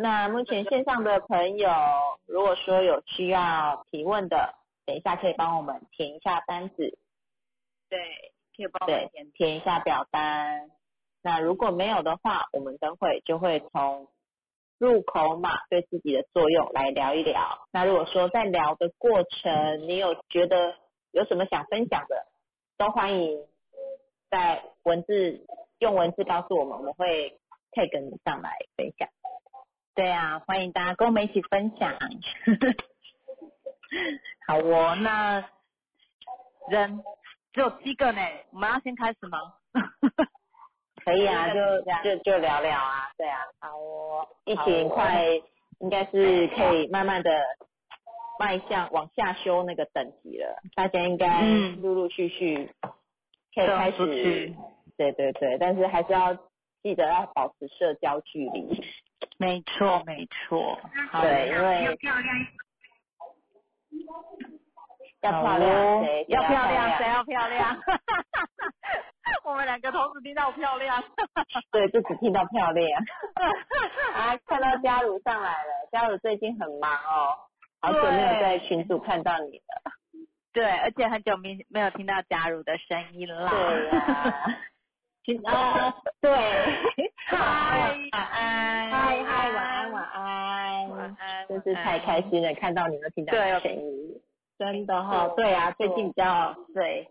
那目前线上的朋友，如果说有需要提问的，等一下可以帮我们填一下单子，对，可以帮我们填，填一下表单。那如果没有的话，我们等会就会从入口码对自己的作用来聊一聊。那如果说在聊的过程，你有觉得有什么想分享的，都欢迎在文字用文字告诉我们，我们会 tag 你上来分享。对啊，欢迎大家跟我们一起分享。好哦，那人只有七个呢，我们要先开始吗？可以啊，就就就聊聊啊，对啊，好哦，疫情快应该是可以慢慢的迈向往下修那个等级了，大家应该嗯。陆陆续续可以开始去，对对对，但是还是要记得要保持社交距离，没错没错，好对，因为要漂亮，谁要漂亮，谁谁要漂亮？我们两个同时听到漂亮。对，就只听到漂亮。啊，看到嘉如上来了，嘉如最近很忙哦，好久没有在群组看到你了。对，而且很久没没有听到嘉如的声音了。对呀、群啊，对，嗨。晚安，嗨嗨，晚安，晚安，晚安真是太开心了，看到你们听到声音，真的哈、对对啊，最近比较对，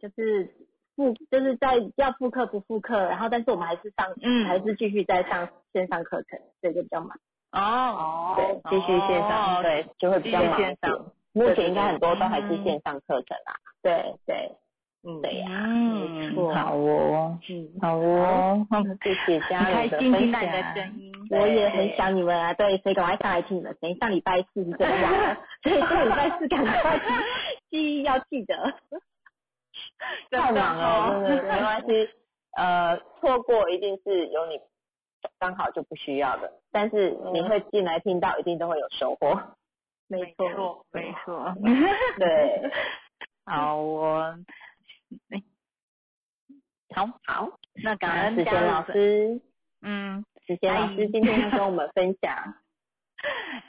就是复就是在要复课不复课，然后但是我们还是上，嗯。还是继续在上线上课程，所以就比较忙。哦，对，继续线上，哦对，就会比较忙。目前应该很多都还是嗯。线上课程啦，对对，嗯，对呀，嗯没错好哦，嗯，好哦，谢谢很嘉开柔的分享。声音。我也很想你们啊，对，所以赶快上来听你们声音。上礼拜四是真的晚了，所以上礼拜四赶快听，记忆要记得。太忙了，真的没关系。呃，错过一定是有你刚好就不需要的，但是你会进来听到，一定都会有收获。没没错，错，没错。对，好哦，哎，好好，那感恩嘉子贤老，师，嗯，子贤老师今天要跟我们分享，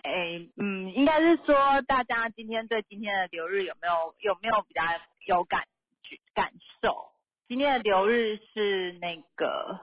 哎，嗯，应该是说大家今天对今天的流日有没有有没有比较有感觉感受？今天的流日是那个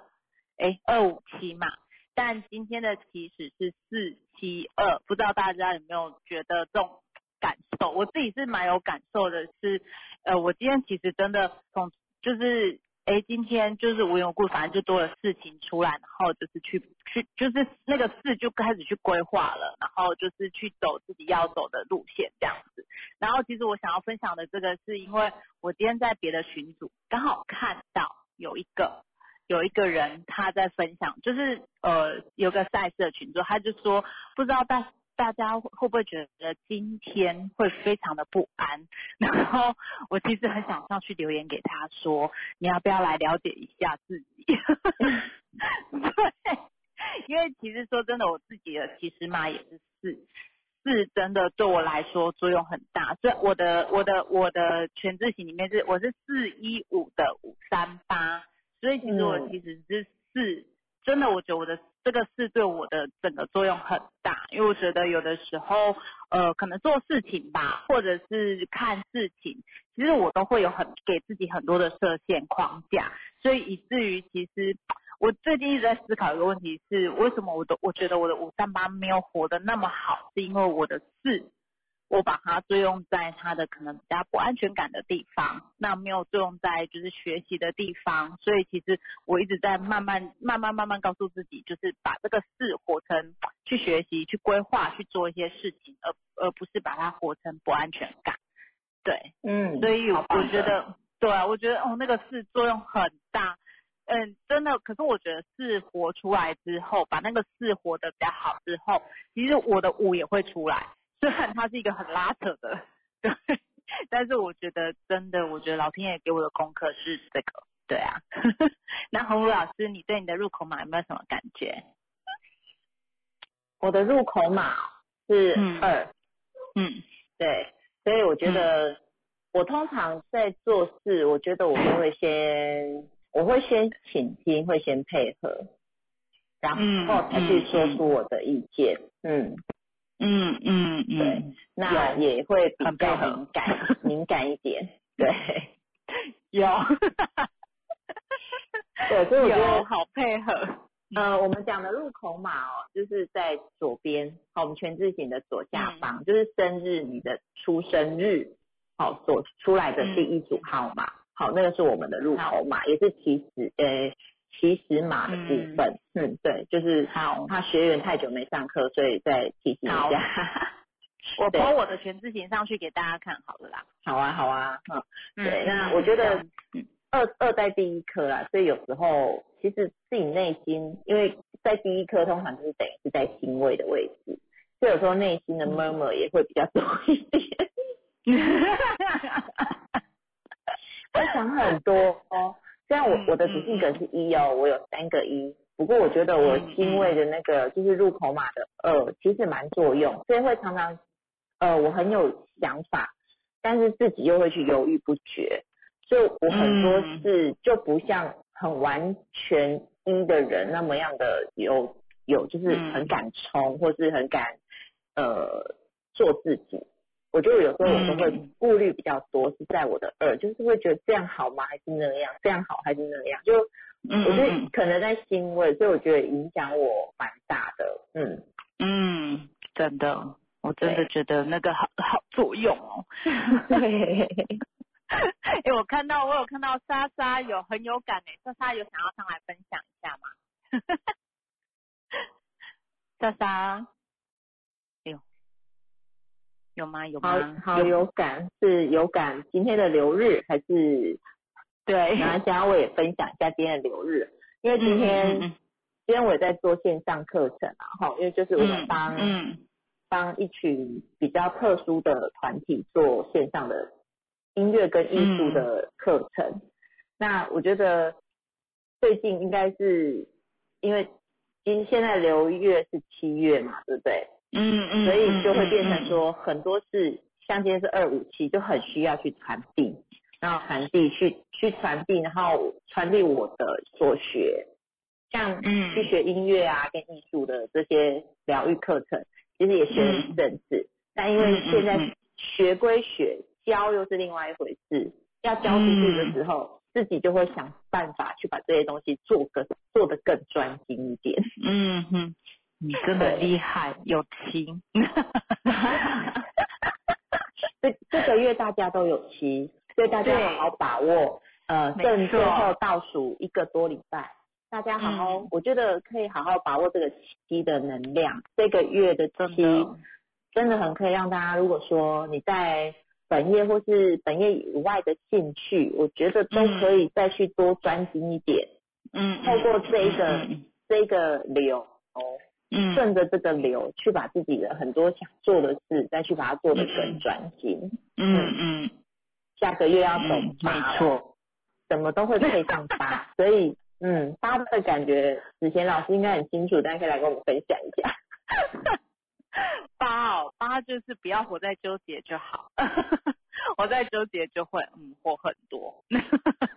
哎二五七嘛，但今天的起始是四七二，不知道大家有没有觉得这种感受？我自己是蛮有感受的是，呃，我今天其实真的从就是。哎，今天就是无缘无故，反正就多了事情出来，然后就是去去，就是那个事就开始去规划了，然后就是去走自己要走的路线这样子。然后其实我想要分享的这个，是因为我今天在别的群组刚好看到有一个有一个人他在分享，就是呃有个赛事的群组，他就说不知道大大家会会不会觉得今天会非常的不安？然后我其实很想上去留言给他说，你要不要来了解一下自己？对，因为其实说真的，我自己的其实嘛也是四。四真的对我来说作用很大，所以我的我的我的全字型里面是我是四一五的五三八，所以其实我嗯其实是四，真的我觉得我的这个是对我的整个作用很大，因为我觉得有的时候呃可能做事情吧，或者是看事情，其实我都会有很给自己很多的设限框架，所以以至于其实我最近一直在思考一个问题是，为什么我都我觉得我的五三八没有活得那么好，是因为我的字，我把它作用在他的可能比较不安全感的地方，那没有作用在就是学习的地方，所以其实我一直在慢慢慢慢慢慢告诉自己，就是把这个事活成去学习、去规划、去做一些事情，而而不是把它活成不安全感。对，嗯，所以我觉得，对啊，我觉得哦，那个事作用很大，嗯，真的。可是我觉得事活出来之后，把那个事活得比较好之后，其实我的五也会出来。虽然它是一个很拉扯的，对，但是我觉得真的，我觉得老天爷给我的功课是这个，对啊。那洪武老师，你对你的入口码有没有什么感觉？我的入口码是嗯二，嗯对，所以我觉得我通常在做事，我觉得我都会先，我会先倾听，会先配合，然嗯后才去说嗯出我的意见。嗯，嗯嗯嗯嗯，那也会比较敏感，敏感一点。对，有，对，所以我觉有得，好配合。呃，我们讲的入口码哦，就是在左边，好，我们全字形的左下嗯。方，就是生日你的出生日，好，所出来的第一组号码，好，那个是我们的入口码，也是起始，呃，起始码的部分。嗯对，就是他怕学员太久没上课，所以再提醒一下。我对 po 我的全字形上去给大家看好了啦。好啊，好啊，嗯。对，嗯那我觉得嗯二二在第一课啦，所以有时候其实自己内心，因为在第一课通常就是等于是在心位的位置，所以有时候内心的 murmur 也会比较多一点，会想很多哦。虽然我嗯我的主性格是一哦，我有三个一，不过我觉得我心位的那个就是入口码的二，其实蛮作用，所以会常常呃我很有想法，但是自己又会去犹豫不决，所以我很多嗯。事就不像很完全一的人那么样的有有就是嗯。很敢冲，或是很敢呃做自己。我觉得有时候我都会嗯顾虑比较多，是在我的二，就是会觉得这样好吗？还是那样？这样好还是那样？就嗯我觉得嗯可能在欣慰，所以我觉得影响我蛮大的。嗯，嗯，真的，我真的对觉得那个好好作用哦。对，哎、我看到我有看到莎莎有很有感哎，莎莎有想要上来分享一下吗？莎莎，有吗？有好吗？好有感，是有感今天的流日，还是对，然后想要我也分享一下今天的流日，因为今天、嗯嗯今天我也在做线上课程啊，哈，因为就是我们嗯帮、嗯帮一群比较特殊的团体做线上的音乐跟艺术的课程。那我觉得最近应该是因为今现在流月是七月嘛，对不对？嗯嗯，所以就会变嗯成，说很多事，像今天是二五七，就很需要去传递，然后传递去去传递，然后传递我的所学，像嗯。去学音乐啊跟艺术的这些疗愈课程，其实也学了一阵子，但因为现在学归学，教又是另外一回事，要教出去的时候，自己就会想办法去把这些东西做个做得更专精一点。嗯哼，你真的厉害，有情。这这个月大家都有期，所以大家对好好把握。呃，没剩错最后倒数一个多礼拜，大家好好，嗯我觉得可以好好把握这个期的能量。这个月的真期的真的很可以让大家，如果说你在本业或是本业以外的兴趣，我觉得都可以再去多专心一点，嗯，透过这一个嗯这个流。嗯，顺着这个流去把自己的很多想做的事，再去把它做的更专心。嗯嗯，下个月要走没错，什么都会配上八，所以嗯，八的感觉，子贤老师应该很清楚，大家可以来跟我们分享一下。八哦，八就是不要活在纠结就好，活在纠结就会嗯活很多，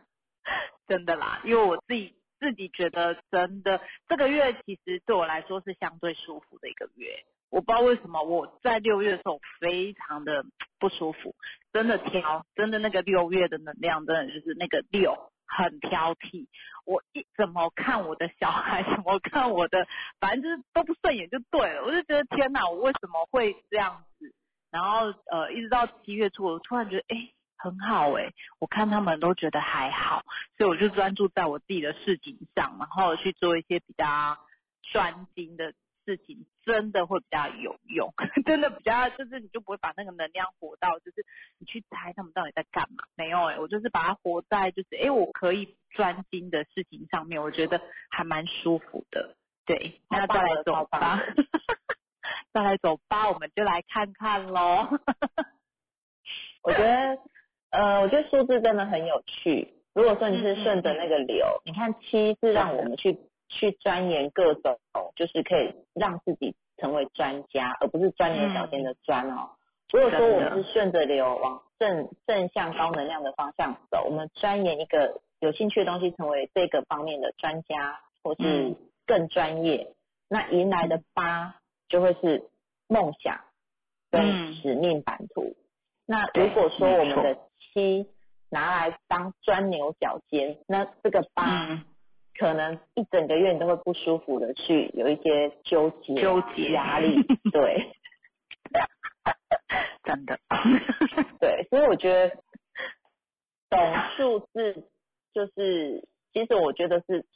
真的啦，因为我自己自己觉得真的这个月其实对我来说是相对舒服的一个月，我不知道为什么我在六月的时候非常的不舒服，真的挑，真的那个六月的能量真的就是那个六很挑剔，我一怎么看我的小孩，怎么看我的，反正就是都不顺眼就对了。我就觉得天哪，我为什么会这样子？然后呃，一直到七月初，我突然觉得哎很好哎，我看他们都觉得还好，所以我就专注在我自己的事情上，然后去做一些比较专精的事情，真的会比较有用，真的比较就是你就不会把那个能量活到就是你去猜他们到底在干嘛？没有哎、我就是把它活在就是哎、我可以专精的事情上面，我觉得还蛮舒服的。对，那再来走吧，再来走吧，我们就来看看喽。我觉得，呃，我觉得数字真的很有趣。如果说你是顺着那个流，你看七是让我们去去钻研各种，就是可以让自己成为专家，而不是钻牛角尖的钻哦。如果说我们是顺着流往正正向高能量的方向走，我们钻研一个有兴趣的东西，成为这个方面的专家或是嗯更专业，那迎来的八就会是梦想跟嗯使命版图。那如果说我们的七拿来当钻牛角尖，那这个八嗯，可能一整个月你都会不舒服的去有一些纠结啊、纠结。压力，对。真的，对，所以我觉得懂数字就是，其实我觉得是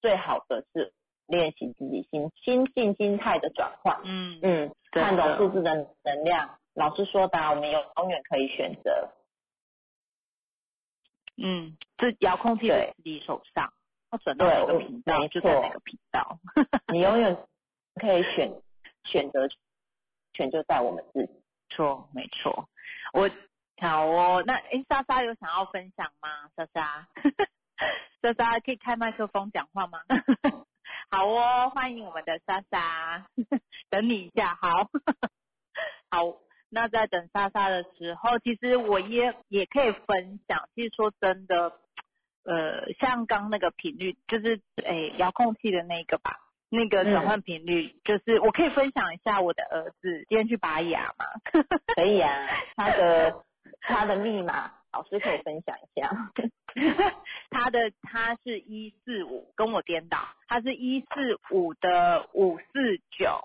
最好的是练习自己心心境心态的转换。嗯嗯，看懂数字的能量，老师说的啊、我们有永远可以选择。嗯，这遥控器在自己手上，要转到哪个频道就在哪个频道。你永远可以选选择权就在我们自己。错，没错。我好哦，那诶，莎莎有想要分享吗？莎莎，莎莎可以开麦克风讲话吗？好哦，欢迎我们的莎莎，等你一下，好，好。那在等莎莎的时候，其实我也也可以分享。其实说真的，呃，像刚那个频率，就是诶遥控器的那个吧，那个转换频率，就是我可以分享一下我的儿子今天去拔牙嘛。可以啊，他的他的密码，老师可以分享一下。他的他是一四五，跟我颠倒，他是一四五的五四九，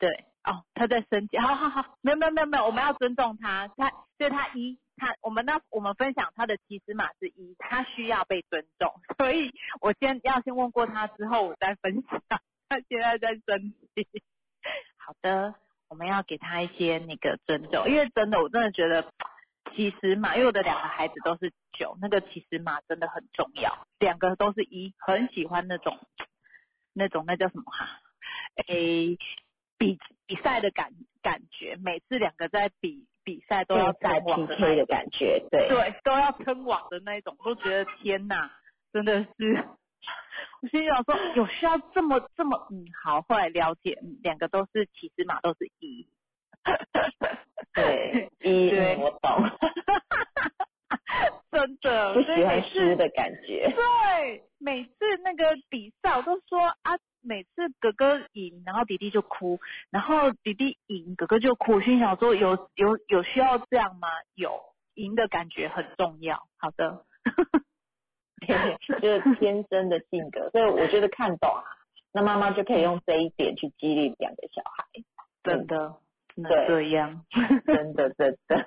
对，哦，他在生气，好好好，没有没有没有没有，我们要尊重他，他就他一，他我们那我们分享他的起始码是一，他需要被尊重，所以我先要先问过他之后，我再分享，他现在在生气，好的，我们要给他一些那个尊重，因为真的我真的觉得。起始码，因为我的两个孩子都是九，那个起始码真的很重要。两个都是一，很喜欢那种那种那叫什么哈、诶，比比赛的感感觉，每次两个在比比赛都要在 PK 的感觉，对。对，都要喷网的那一种，都觉得天哪，真的是。我心想说，有需要这么这么嗯好，后来了解，嗯，两个都是骑士马都是一，对，一我懂，真的不喜欢输的感觉。对，每次那个比赛，我都说啊，每次哥哥赢，然后弟弟就哭，然后弟弟赢，哥哥就哭。我心想说，有有有需要这样吗？有，赢的感觉很重要。好的，就是天生的性格，所以我觉得看懂啊，那妈妈就可以用这一点去激励两个小孩，真的，真的对这样。真的真的。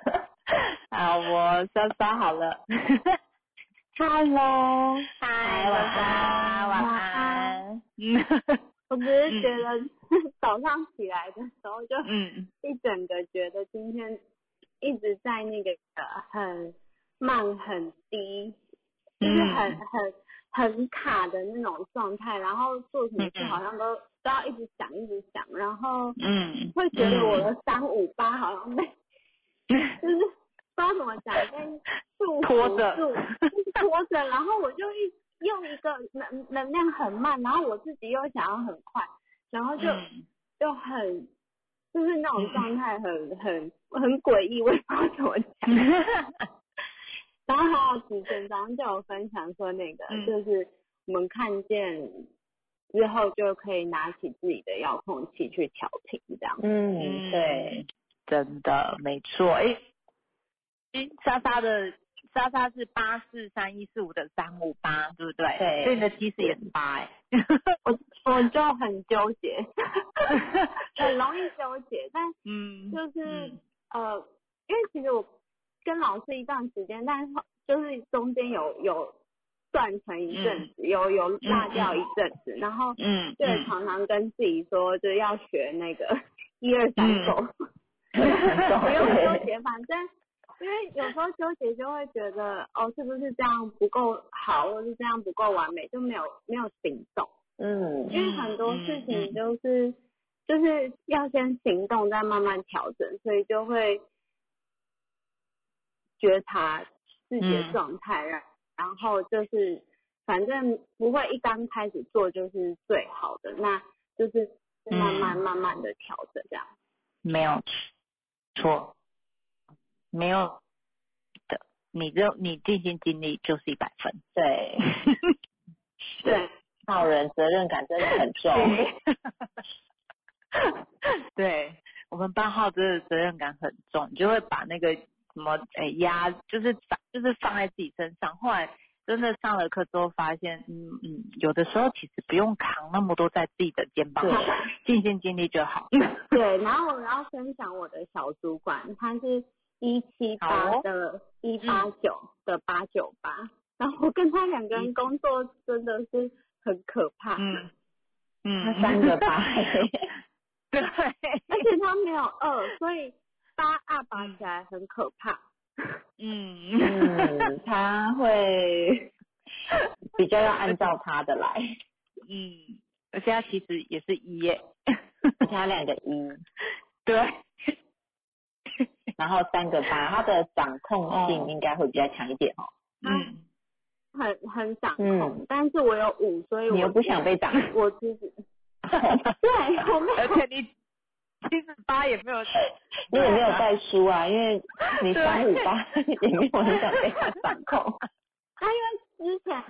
好，我莎莎好了。Hello，嗨，晚安，晚安。嗯 我只是觉得 早上起来的时候就嗯。一整个觉得今天一直在那个很慢很低，就是很嗯。很很卡的那种状态，然后做什么事好像都都要一直想一直想，然后嗯，会觉得我的三五八好像被 就是不知道怎么讲被束缚拖着拖着，然后我就一用一个能能量很慢，然后我自己又想要很快，然后就、嗯就很就是那种状态很 很很诡异，我也不知道怎么讲。然后还有子晨早上就有分享说那个、嗯就是我们看见之后就可以拿起自己的遥控器去调频这样。嗯，对，，真的没错。哎、诶莎莎的莎莎是八四三一四五的三五八，对不对？对所以你的七十也是八哎。我我就很纠结，很容易纠结，但嗯，就是、嗯呃，因为其实我跟老师一段时间，但是就是中间有有断成一阵子，有有落掉一阵子，然后嗯就嗯常常跟自己说，就是要学那个 一二三嗯走，不用纠结，反正。因为有时候纠结就会觉得哦，是不是这样不够好，或是这样不够完美，就没有没有行动。嗯因为很多事嗯情就是、就是要先行动，再慢慢调整，所以就会觉察自己的嗯状态，然、然后就是反正不会一刚开始做就是最好的，那就是慢慢、嗯慢慢的调整这样。没有错，没有的，你就你尽心尽力就是一百分。对，对，号人责任感真的很重。对我们八号真的责任感很重，你就会把那个什么诶压，就是放就是放在自己身上。后来真的上了课之后，发现嗯嗯，有的时候其实不用扛那么多在自己的肩膀上，尽心尽力就好。对，然后我要分享我的小主管，他是一七八的一八九的八九八，然后我跟他两个人工作真的是很可怕。嗯。嗯，他三个八，对，而且他没有二，所以八二八起来很可怕。嗯。嗯，他会比较要按照他的来，嗯，而且他其实也是一耶，而且他两个一，对，然后三个八，他的掌控性应该会比较强一点哦。嗯，很很掌控，但是我有五，所以我你又不想被掌，我其实对，我没有，而且你七十八也没有，你也没有带书啊，因为你三五八也没有很想被他掌控。啊，因为之前，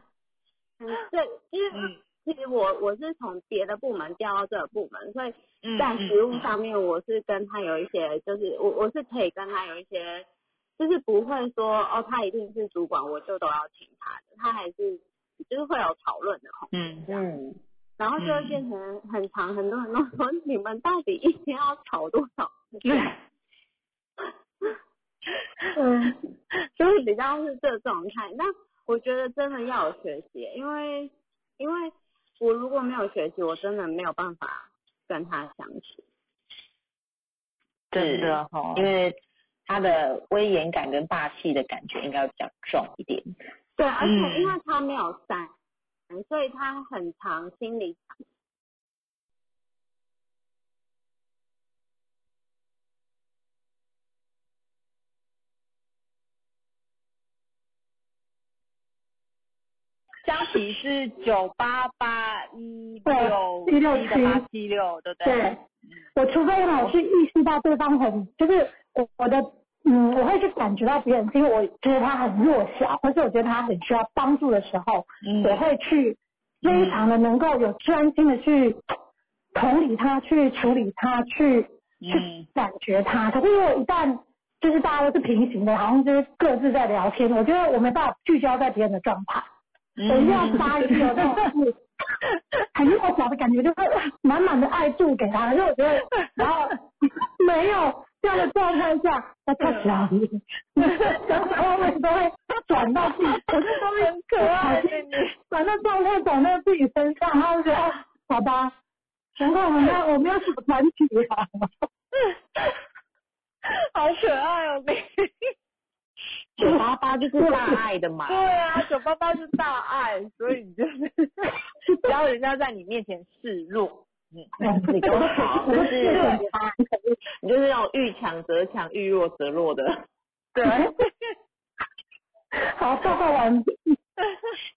嗯，对，因为嗯其实我我是从别的部门调到这个部门，所以嗯在实务上面我是跟他有一些，就是我我是可以跟他有一些，就是不会说哦，他一定是主管，我就都要听他的，他还是就是会有讨论的空嗯间，嗯，然后就会变成很长，很多人都说 你们到底一天要吵多少次？嗯，就是比较是这个状态。那我觉得真的要有学习，因为因为我如果没有学习，我真的没有办法跟他相处。真的哈，因为他的威严感跟霸气的感觉应该要比较重一点。对，而且嗯因为他没有三，所以他很常心里江体是九八八一对六167的八七六，对不对？对，我除非我是意识到对方很，就是我我的嗯，我会去感觉到别人，因为我觉得他很弱小，或是我觉得他很需要帮助的时候，嗯我会去非常的能够有专心的去同理他，去处理他，去去嗯感觉他。可是如果一旦就是大家都是平行的，好像就是各自在聊天，我觉得我没办法聚焦在别人的状态。我一定要发一个那种是很弱小的感觉，就是满满的爱注给他。因为我觉得，然后没有这样的状态下，那太小你，然后我们都会转到自己，我就都会很可爱的你，转到状态转到自己身上，然后就觉得好吧，难怪我们要我们要什么团体啊？好可爱哦，你。九八八就是大爱的嘛，对啊，九八八是大爱，所以你就是 只要人家在你面前示弱，你都好，我就是是你就是那种遇强则强，遇弱则弱的。对，好，报告完毕。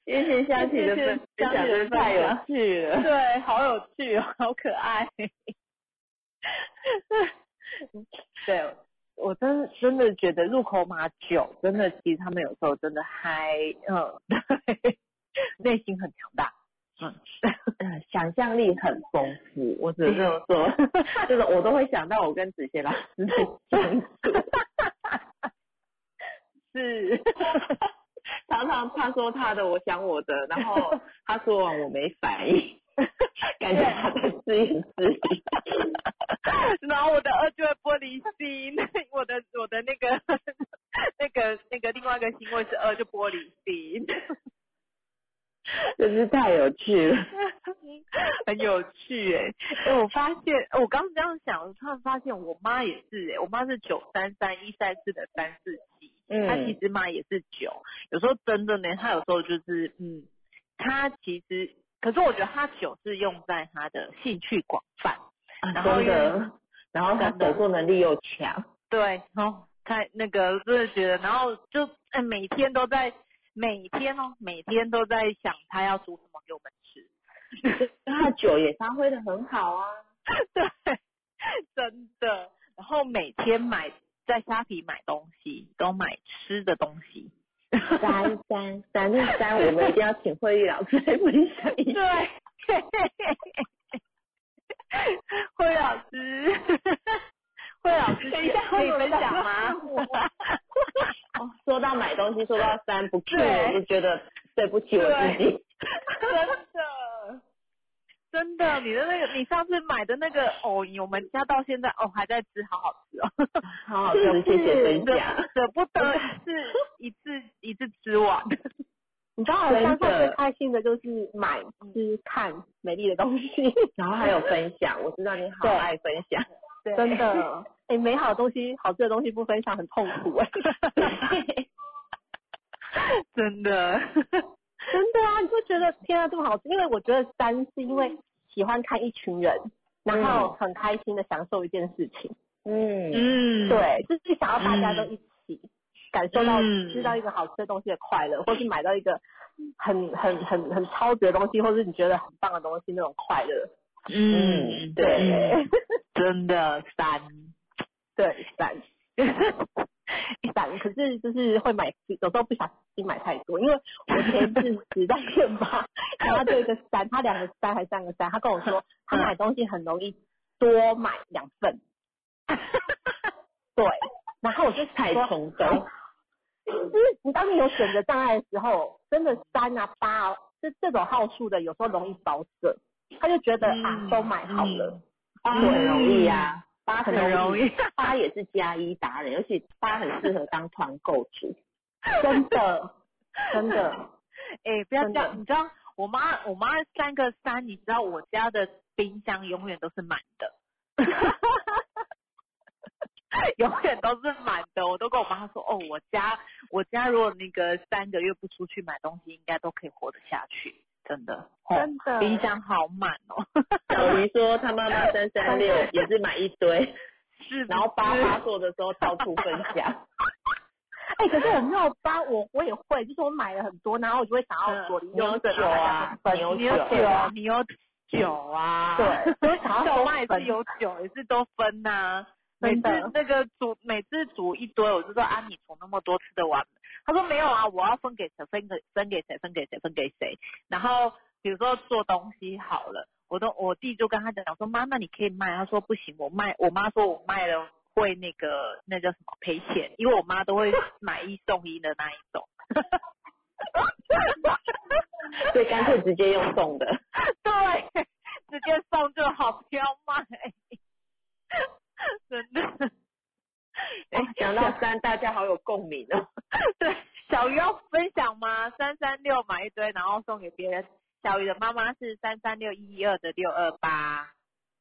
谢谢佳琪的分享，真的太有趣了。对，好有趣哦，好可爱。对，我真真的觉得入口马九，真的其实他们有时候真的还嗯，对，内心很强大。嗯，呃想象力很丰富，我只能这么说，就是我都会想到我跟子贤老师的相处，是，常常他说他的，我想我的，然后他说完我没反应，感觉他在自言自语。然后我的二就会玻璃心，我的我的那个 那个那个另外一个星位是二就玻璃心，真是太有趣了。很有趣哎、哎我发现我刚刚这样想，我突然发现我妈也是哎、我妈是九三三一三四的三四七，她其嗯，实妈也是九，有时候真的呢，她有时候就是嗯，她其实，可是我觉得他酒是用在他的兴趣广泛，然后然后他手作能力又强，对，然后看那个真的觉得，然后就哎每天都在每天哦，每天都在想他要煮什么给我们吃，他酒也发挥的很好啊。对，真的，然后每天买在虾皮买东西，都买吃的东西。三三三六三，我们一定要请慧玉老师来分享一下。对，慧老师，慧老师，等一下会有人讲吗？说到买东西，说到三不 Q，我就觉得对不起我自己。真的，真的，你的那个，你上次买的那个藕泥，我们家到现在哦还在吃，好好吃哦，好好吃，谢谢分享。舍不得 一次一次一次吃完。你知道，我上次最开心的就是买、吃、看美丽的东西，然后还有分享，我知道你好爱分享。对真的。哎、美好的东西、好吃的东西不分享很痛苦哎、真的，真的啊，你就觉得天啊这么好吃，因为我觉得三是因为喜欢看一群人，然后很开心的享受一件事情，嗯，嗯，对，就是想要大家都嗯一起感受到嗯。吃到一个好吃的东西的快乐，或是买到一个很很很很超值的东西，或是你觉得很棒的东西那种快乐。嗯，对。对，真的三，对，三 三，可是就是会买，有时候不小心买太多，因为我前一阵子在店吧，然后就一个三，他两个三还三个三，他跟我说他买东西很容易多买两份，对，然后我就太说冲动。就是你当你有选择障碍的时候，真的三啊八啊，这这种号数的有时候容易保色，他就觉得、啊嗯都买好了，八很容易呀、八很很容易，八也是加一达人，而且八很适合当团购主。真的真的，哎、不要这样，你知道我妈我妈三个三，你知道我家的冰箱永远都是满的，永远都是满的。我都跟我妈说，哦，我家我家如果那个三个月不出去买东西，应该都可以活得下去，真的。哦真的。冰箱好满哦，小鱼说他妈妈三三六也是买一堆，是。然后八是八做的时候到处分享。哎、可是我没有八，我我也会，就是我买了很多，然后我就会想要左邻你有右舍酒啊你有酒酒，你有酒啊，对，所 以想要我妈也是有酒，也是都分呐、每次那个煮，每次煮一堆，我就说啊，你煮那么多吃得完吗？他说没有啊，我要分给谁，分给分给谁，分给谁，分给谁。然后比如说做东西好了，我都我弟就跟他讲说，妈，那你可以卖。他说不行，我卖，我妈说我卖了会那个那叫什么赔钱，因为我妈都会买一送一的那一种。所以干脆直接用送的。对，直接送就好，不要卖。真的。哎、讲到三，大家好有共鸣哦。对，小鱼要分享吗？三三六买一堆，然后送给别人。小鱼的妈妈是三三六一二的六二八，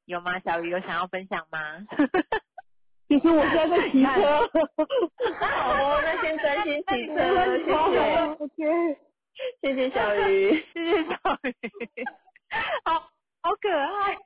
有吗？小鱼有想要分享吗？其实我现在在骑车，好哦，那先专心骑车，谢谢，谢谢小鱼。谢谢小鱼，好好可爱。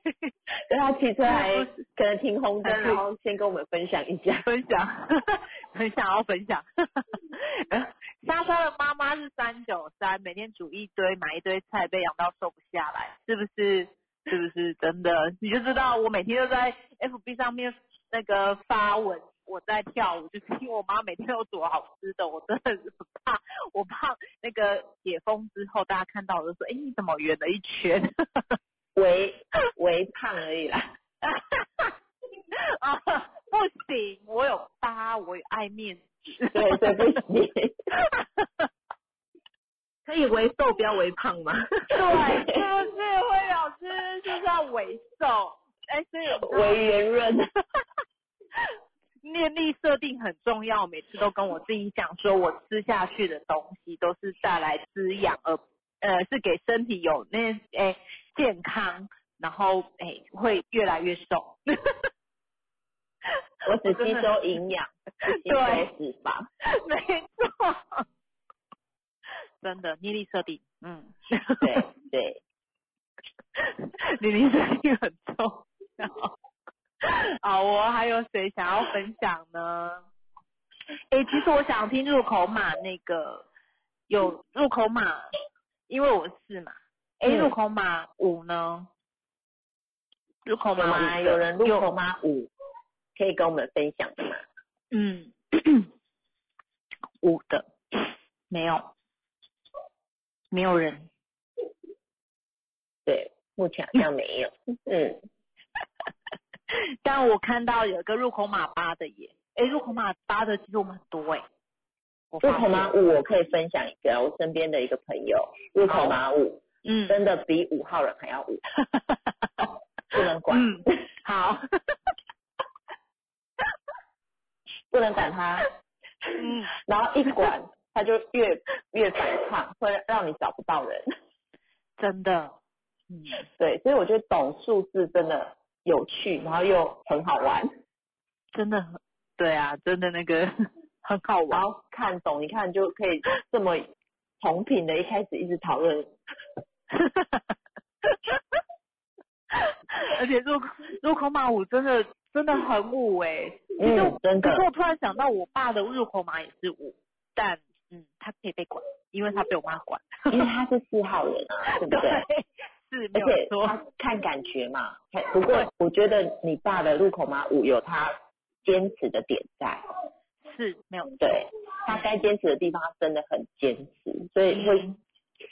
对他骑车还可能停红灯，然后先跟我们分享一下。分享，很想要分享。莎莎的妈妈是三九三，每天煮一堆，买一堆菜，被养到瘦不下来，是不是？是不是真的？你就知道我每天都在 FB 上面那个发文，我在跳舞，就是因为我妈每天都煮好吃的，我真的是很怕，我怕那个解封之后大家看到我就说，哎，你怎么圆了一圈？微微胖而已啦。啊，不行，我有疤，我有爱面子。对对不行。可以微瘦不要微胖吗？对，就是会老师就是要微瘦，哎，所以微圆润。念力设定很重要，每次都跟我自己讲说，我吃下去的东西都是带来滋养，而呃是给身体有那哎健康，然后哎会越来越瘦。我只吸收营养，不吸收脂肪。没错，真的念力设定，嗯，对对，妮妮设定很重要。好我，还有谁想要分享呢？哎、其实我想听入口码那个有入口码，因为我是嘛。哎、嗯入口码五呢？入口有码吗？有人入口有吗？五，可以跟我们分享的吗？嗯，五的，没有，没有人。对，目前好像没有。嗯，但我看到有一个入口码八的耶，哎，入口码八的其实我们很多哎。入口码五我可以分享一个，我身边的一个朋友，入口码五，嗯，真的比五号人还要五，不能管。嗯，好，不能管他。嗯，然后一管他就越越反抗，会让你找不到人。真的。嗯，对，所以我觉得懂数字真的有趣，然后又很好玩，真的很对啊，真的那个 很好玩。然后看懂，你看就可以这么同频的，一开始一直讨论。而且入入口码五真的真的很五哎，嗯，真的。可是我突然想到，我爸的入口码也是五，但嗯，他可以被管，因为他被我妈管，因为他是四号人啊，对不对？是，而且他看感觉嘛，不过我觉得你爸的入口码五有他坚持的点在，是没有对，他该坚持的地方他真的很坚持，所以会，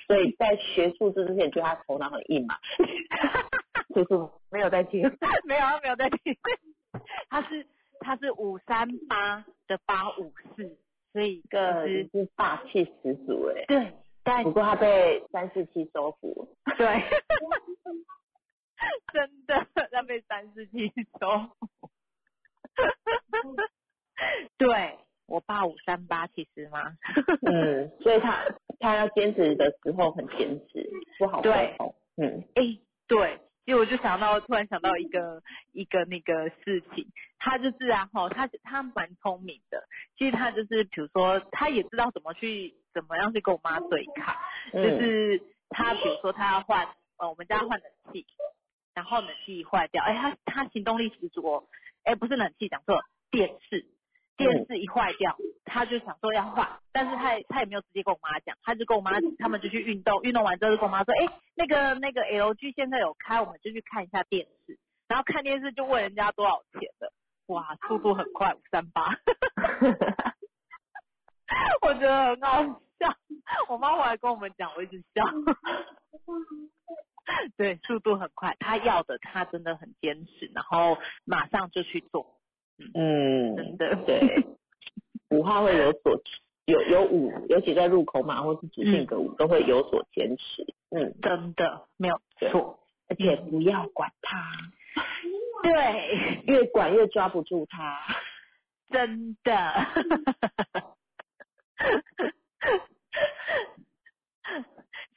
所以在学数字之前，觉得他头脑很硬嘛。叔叔没有在听，没有，他没有在听，他是他是五三八的八五四，所以个是霸气十足哎。对。但不过他被三四七收服，对，真的他被三四七收服，对我爸五三八其实吗？嗯，所以他他要坚持的时候很坚持，不好对，嗯，哎，对。因为我就想到，突然想到一个一个那个事情，他就是啊，哈，他他蛮聪明的。其实他就是，比如说，他也知道怎么去怎么样去跟我妈对抗。就是他比如说他要换，呃，我们家换冷气，然后冷气坏掉，哎，他他行动力十足哦。哎，不是冷气，讲错，电视。电视一坏掉，他就想说要换，但是他他也没有直接跟我妈讲，他就跟我妈他们就去运动，运动完之后就跟我妈说，哎，那个那个 LG 现在有开，我们就去看一下电视，然后看电视就问人家多少钱的，哇，速度很快，五三八，我觉得很好笑，我妈回来跟我们讲，我一直笑，对，速度很快，他要的他真的很坚持，然后马上就去做。嗯，真的对，五号会有所有有五，尤其在入口嘛或是主性格五都会有所坚持。嗯，真的没有错，而且不要管他，对，越管越抓不住他，真的。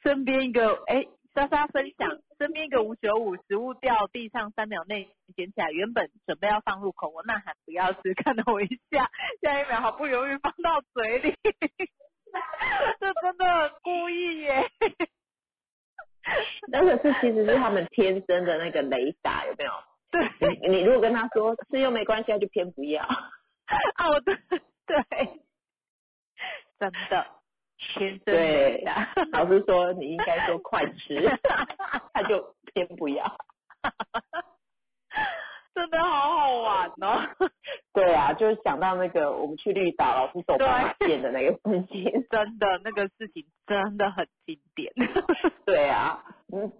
身边一个哎。莎莎分享，身边一个五九五食物掉地上三秒内捡起来，原本准备要放入口，我呐喊不要吃，看了我一下，下一秒毫不犹豫放到嘴里，这真的故意耶。那个是其实是他们天生的那个雷达，有没有？对。你你如果跟他说吃又没关系，他就偏不要。啊，我对对，真的。对，老师说你应该说快吃，他就偏不要，真的好好玩哦。对啊，就是想到那个我们去绿岛，老师走斑马线的那个事情，真的那个事情真的很经典。对啊，嗯，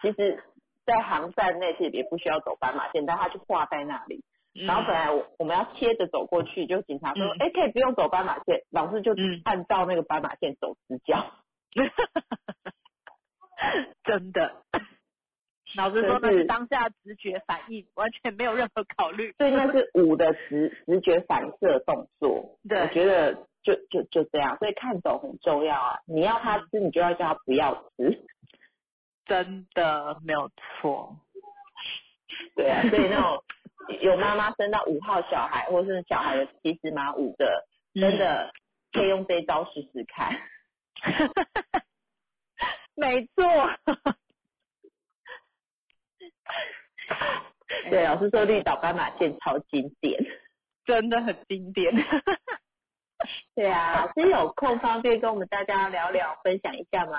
其实，在航站内其实也不需要走斑马线，但他就画在那里。然后本来我我们要切着走过去，就警察说，哎，可以不用走斑马线，老师就按照那个斑马线走直角。真的，老师说那是当下直觉反应，完全没有任何考虑。对，那是五的直直觉反射动作。对，我觉得就就就这样，所以看懂很重要啊。你要他吃，你就要叫他不要吃。真的没有错。对啊，所以那种。有妈妈生到五号小孩，或者是小孩有七十码五的，真的可以用这一招试试看。没错。对，老师说绿岛斑马线超经典，真的很经典。对啊，老师有空方便跟我们大家聊聊，分享一下吗？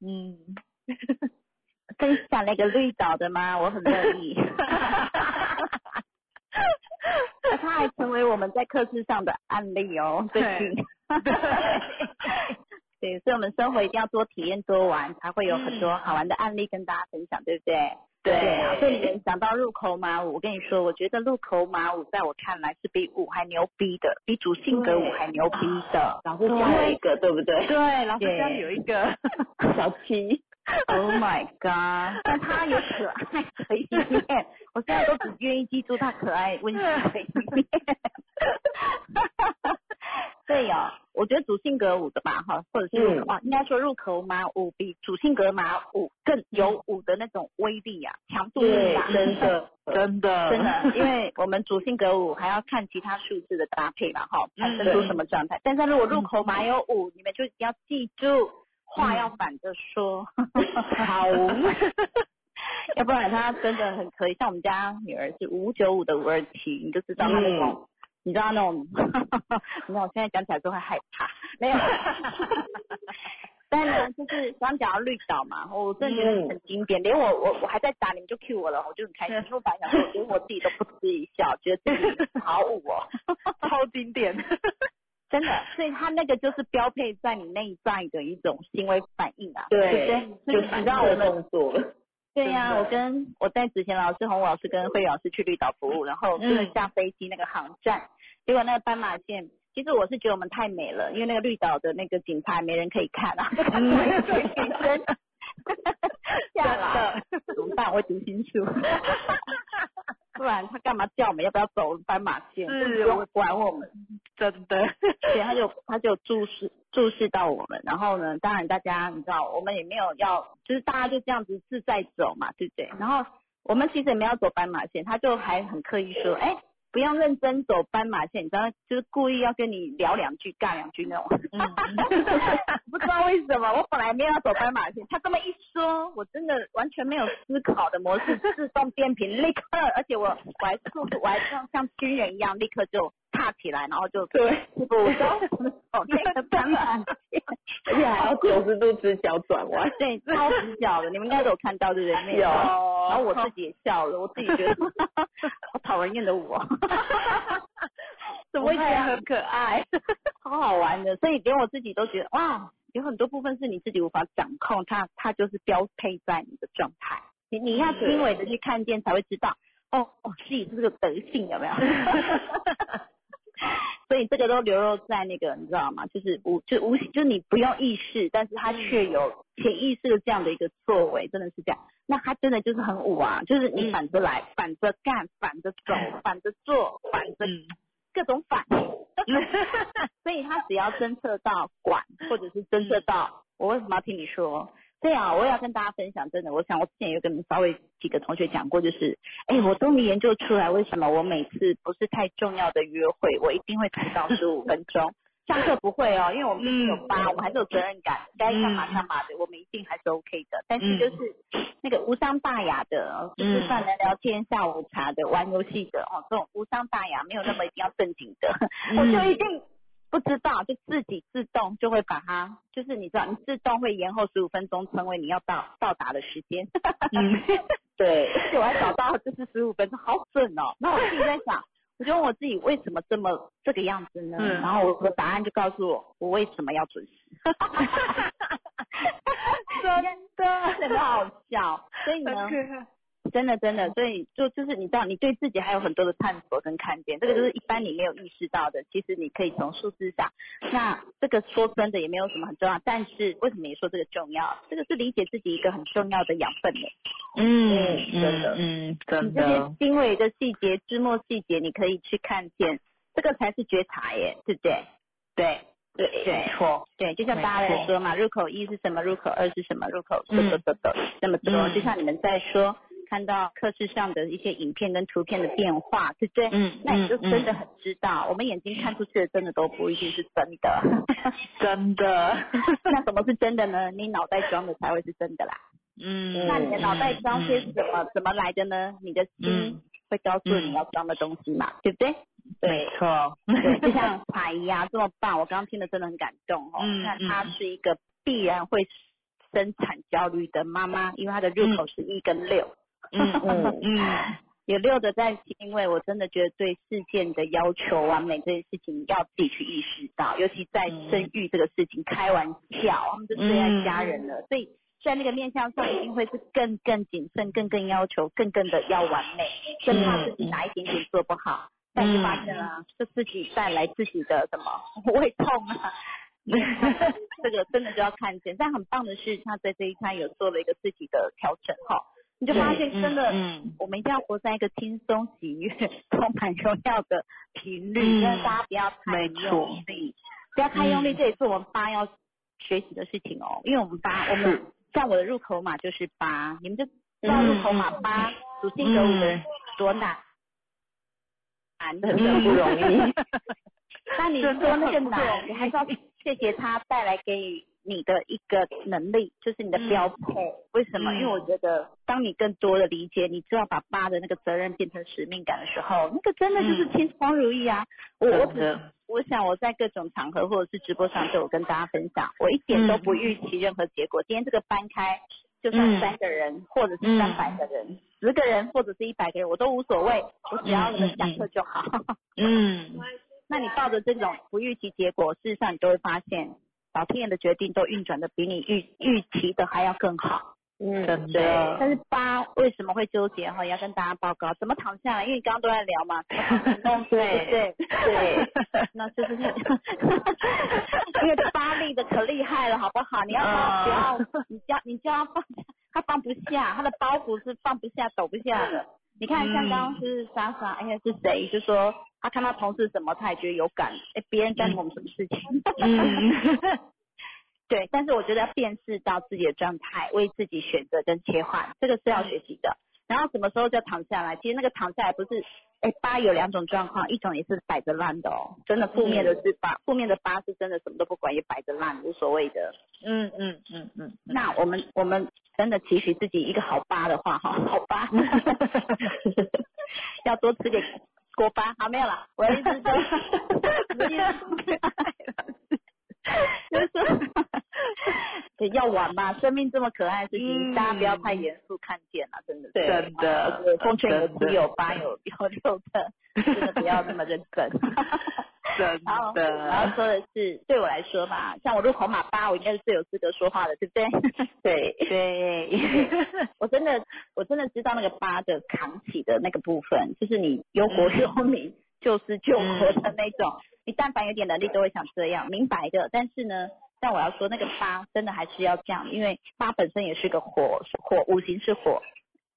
嗯。分享那个绿岛的吗？我很乐意。他还成为我们在课室上的案例哦，最近。对，所以我们生活一定要多体验多玩，才会有很多好玩的案例跟大家分享，对不对？对啊，所以你们讲到入口马舞，我跟你说，我觉得入口马舞在我看来是比舞还牛逼的，比主性格舞还牛逼的。老师教了一个，对不对？对，老师家里有一个 小七。Oh my god！但他有可爱的一面，我现在都只愿意记住他可爱温馨的一面。对哦，我觉得主性格舞的吧，哈，或者是入口、啊，应该说入口马五比主性格马五更有五的那种威力啊，强度更大。真的，真的，真的，因为我们主性格舞还要看其他数字的搭配嘛，哈，产生出什么状态。但是如果入口马有舞，你们就要记住。话要反着说，好，要不然他真的很可以。像我们家女儿是五九五的五二七，你就知道他那种，你知道那种，你知道我现在讲起来都会害怕，没有。但呢，就是刚讲到绿岛嘛，我真的觉得很经典，连我我我还在打，你们就 cue 我了，我就很开心。因为我本来想说，连我自己都不知一笑，觉得自己好舞哦，超经典。真的，所以他那个就是标配在你内在的一种行为反应啊，对不对？就你知道我动作。对呀、啊，我跟我带子贤老师、洪武老师跟慧老师去绿岛服务，然后就是下飞机那个航站，结果那个斑马线，其实我是觉得我们太美了，因为那个绿岛的那个景牌没人可以看啊，女生下来怎么办？我读清楚。不然他干嘛叫我们要不要走斑马线？是不管我们，真的。对，他就他就注视注视到我们，然后呢，当然大家你知道，我们也没有要，就是大家就这样子自在走嘛，对不对？然后我们其实也没有走斑马线，他就还很刻意说，哎，不要认真走斑马线，你知道，就是故意要跟你聊两句、尬两句那种。不知道为什么，我本来没有要走斑马线，他这么一说，我真的完全没有思考的模式，自动变频，立刻，而且我我还速度，我还像像军人一样，立刻就踏起来，然后就对，不 走哦那个斑马线，而且还要九十度直角转弯，对，超直角的，你们应该都有看到对不对？有，然后我自己也笑了，我自己觉得 好讨人厌的我，怎么会？很可爱，好好玩的，所以连我自己都觉得哇，有很多部分是你自己无法掌控，它它就是标配在你的状态，你你要轻微的去看见才会知道，哦哦，自己是这个德性有没有？所以这个都流露在那个你知道吗？就是无就无就你不用意识，但是他却有潜意识的这样的一个作为，真的是这样。那他真的就是很武啊，就是你反着来，反着干，反着走，反着做，反着各种反。所以他只要侦测到管，或者是侦测到我为什么要听你说。对啊，我也要跟大家分享，真的，我想我之前有跟稍微几个同学讲过，就是，哎，我终于研究出来为什么我每次不是太重要的约会，我一定会迟到十五分钟。上课不会哦，因为我们有班，我们还是有责任感，该干嘛干嘛的，我们一定还是 OK 的。但是就是那个无伤大雅的，吃饭的、聊天、下午茶的、玩游戏的，哦，这种无伤大雅，没有那么一定要正经的，我就一定。不知道，就自己自动就会把它，就是你知道，你自动会延后十五分钟，成为你要到到达的时间。嗯，对，而且我还找到就是十五分钟，好准哦。那我自己在想，我就问我自己为什么这么这个样子呢？嗯、然后我的答案就告诉我，我为什么要准时。真的，真的好笑。所以呢。真的真的，所以就就是你知道，你对自己还有很多的探索跟看见，这个就是一般你没有意识到的。其实你可以从数字上，那这个说真的也没有什么很重要，但是为什么你说这个重要？这个是理解自己一个很重要的养分呢。嗯，真的，嗯，真的。这些精微的细节、枝末细节，你可以去看见，这个才是觉察耶，对不对？对。对对错，对，就像大家在说嘛，入口一是什么，入口二是什么，入口走走走走那么多，就像你们在说。看到课室上的一些影片跟图片的变化，对不对？嗯，那你就真的很知道，我们眼睛看出去的真的都不一定是真的，真的。那什么是真的呢？你脑袋装的才会是真的啦。嗯，那你的脑袋装些什么？怎么来的呢？你的心会告诉你要装的东西嘛，对不对？没错，对，就像彩仪啊这么棒，我刚刚听的真的很感动哦。嗯，那她是一个必然会生产焦虑的妈妈，因为她的入口是一跟六。嗯嗯。嗯，有六的在因为我真的觉得对事件的要求完美这件事情要自己去意识到，尤其在生育这个事情，开玩笑，他们就最爱家人了，所以在那个面向上一定会是更更谨慎、更更要求、更更的要完美，生怕自己哪一点点做不好，但是发现了就自己带来自己的什么 胃痛啊。这个真的就要看见，但很棒的是，他在这一餐有做了一个自己的调整哈，你就发现真的，我们一定要活在一个轻松、喜悦、充满荣耀的频率，但是大家不要太用力，不要太用力，这也是我们八要学习的事情哦，因为我们八，我们像我的入口码就是八，你们就知道入口码八属性格五的人多难，难的不容易。那你说那个难，你还是要。谢谢他带来给予你的一个能力，就是你的标配。为什么？因为我觉得，当你更多的理解，你知道把八的那个责任变成使命感的时候，那个真的就是轻松如意啊！我我只我想我在各种场合或者是直播上都有跟大家分享，我一点都不预期任何结果。今天这个搬开，就算三个人，或者是三百个人，十个人，或者是一百个人，我都无所谓，我只要能讲课就好。嗯。那你抱着这种不预期结果，事实上你都会发现，老天爷的决定都运转的比你预预期的还要更好。嗯，对。但是八为什么会纠结哈？要跟大家报告，怎么躺下来？因为你刚刚都在聊嘛。对对对。那是不是？因为八力的可厉害了，好不好？你要不要？你叫你叫他放下，他放不下，他的包袱是放不下、抖不下的。你看，像刚刚是莎莎，哎呀是谁？就说。他看到同事什么，他也觉得有感。哎，别人干我们什么事情？对，但是我觉得要辨识到自己的状态，为自己选择跟切换，这个是要学习的。然后什么时候就躺下来？其实那个躺下来不是，哎，八有两种状况，一种也是摆着烂的哦，真的负面的是八，负面的八是真的什么都不管，也摆着烂，无所谓的。嗯嗯嗯嗯。那我们我们真的期许自己一个好八的话，哈，好八，要多吃点。锅巴好没有了，我的意思是，我的意思是，就是说，要玩嘛，生命这么可爱的事情，大家不要太严肃看见了，真的，真的，奉劝有七有八有有六的，真的不要那么认真。真的，然后说的是对我来说吧，像我入口马八，我应该是最有资格说话的，对不对？对。对，我真的我真的知道那个八的扛起的那个部分，就是你忧国忧民，救死救活的那种。你但凡有点能力，都会想这样，明白的。但是呢，但我要说那个八真的还是要这样，因为八本身也是个火火，五行是火。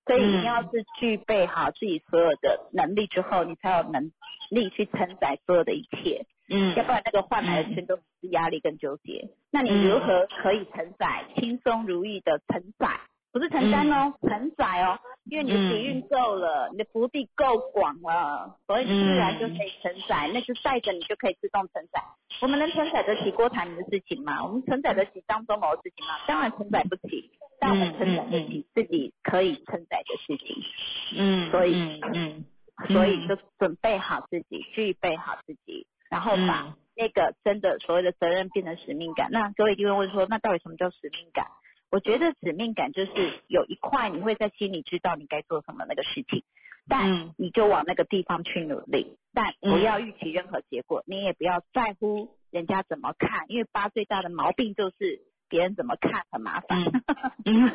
所以你要是具备好自己所有的能力之后，你才有能力去承载所有的一切。嗯，要不然那个换来的全都是压力跟纠结。那你如何可以承载轻松如意的承载？不是承担哦，承载哦，因为你的底蕴够了，你的福地够广了，所以自然就可以承载，那就带着你就可以自动承载。我们能承载得起郭台铭的事情吗？我们承载得起张忠谋的事情吗？当然承载不起。但我们承载得起自己可以承载的事情，嗯，所以，嗯，所以就准备好自己，具备好自己，然后把那个真的所谓的责任变成使命感。那各位一定会问说，那到底什么叫使命感？我觉得使命感就是有一块你会在心里知道你该做什么那个事情，但你就往那个地方去努力，但不要预期任何结果，你也不要在乎人家怎么看，因为八最大的毛病就是。别人怎么看很麻烦，嗯，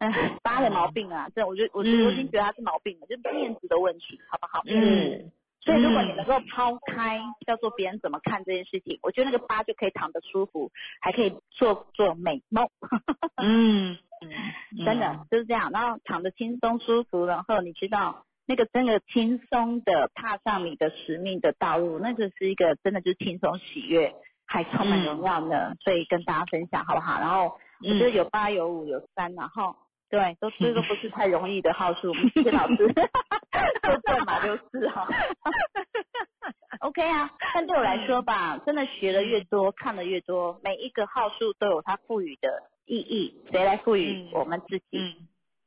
八的毛病啊，这我觉得我我已经觉得他是毛病了，就是面子的问题，好不好？嗯，所以如果你能够抛开叫做别人怎么看这件事情，我觉得那个八就可以躺得舒服，还可以做做美梦。嗯嗯，真的就是这样，然后躺得轻松舒服，然后你知道那个真的轻松的踏上你的使命的道路，那就是一个真的就是轻松喜悦。还充满荣耀呢，所以跟大家分享好不好？然后我觉得有八有五有三，然后对，都这个不是太容易的号数，谢谢老师 都对嘛，就是哈。OK 啊，但对我来说吧，真的学的越多，看的越多，每一个号数都有它赋予的意义，谁来赋予我们自己？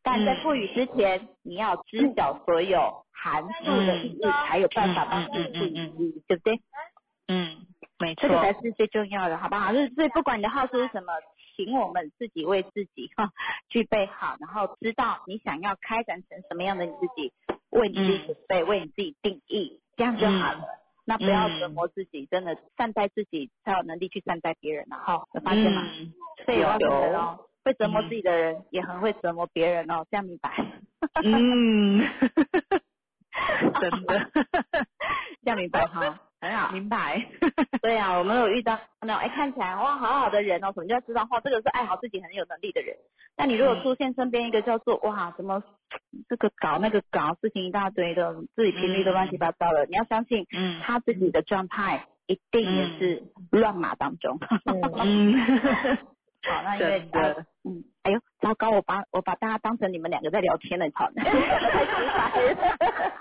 但在赋予之前，你要知晓所有函数的意义，才有办法帮自己意义，对不对？嗯。没错这个才是最重要的，好不好？就是所以不管你的号数是什么，请我们自己为自己哈 具备好，然后知道你想要开展成什么样的你自己，为你自己准备，为你自己定义，这样就好了。那不要折磨自己，真的善待自己才有能力去善待别人啊！哈，有发现吗？所以我觉得哦，会折磨自己的人也很会折磨别人哦，这样明白？嗯，真的，这样明白哈？很好，明白。对啊，我们有遇到那种哎看起来哇好好的人哦，什么就要知道哇这个是爱好自己很有能力的人。那你如果出现身边一个叫做哇什么这个搞那个搞事情一大堆的，自己频率都乱七八糟的，你要相信，嗯，他自己的状态一定也是乱码当中。嗯，好，那因为嗯，哎呦，糟糕，我把我把大家当成你们两个在聊天了，操！太直白了。